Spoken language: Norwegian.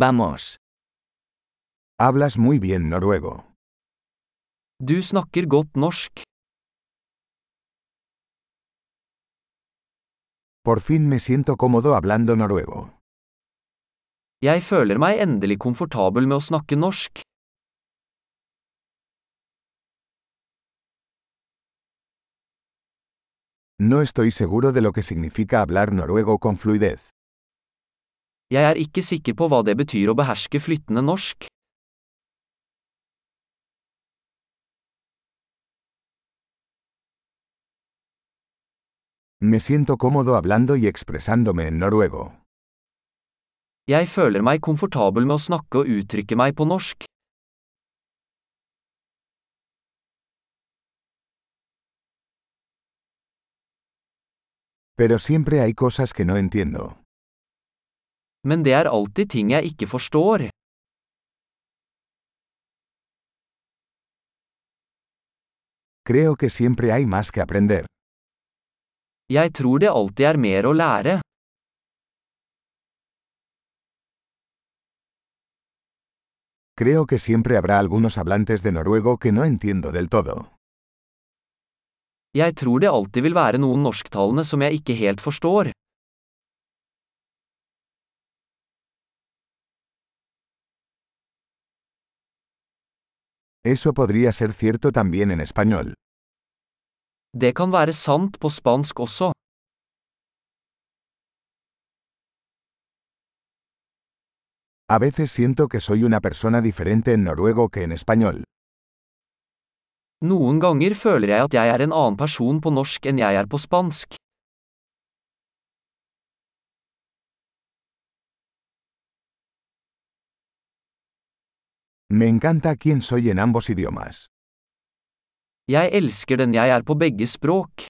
Vamos. Hablas muy bien noruego. Du snakker godt norsk. Por fin me siento cómodo hablando noruego. Jeg føler meg endelig komfortabel med å snakke norsk. No estoy seguro de lo que significa hablar noruego con fluidez. Jeg er ikke sikker på hva det betyr å beherske flyttende norsk. Me siento cómodo hablando y expresándome en noruego. Jeg føler meg komfortabel med å snakke og uttrykke meg på norsk. Pero siempre hay cosas que no entiendo. Men det er alltid ting jeg ikke forstår. Creo que siempre hay más que aprender. Jeg tror det alltid er mer å lære. Creo que siempre habrá algunos hablantes de noruego que no entiendo del todo. Jeg tror det alltid vil være noen norsktalende som jeg ikke helt forstår. Eso podría ser cierto también en español. Det kan være sant på spansk også. A veces siento que soy una persona diferente en noruego que en español. Noen ganger føler jeg at jeg er en annen person på norsk enn jeg er på spansk. Me encanta quién soy en ambos idiomas. Jeg elsker den jeg er på begge språk.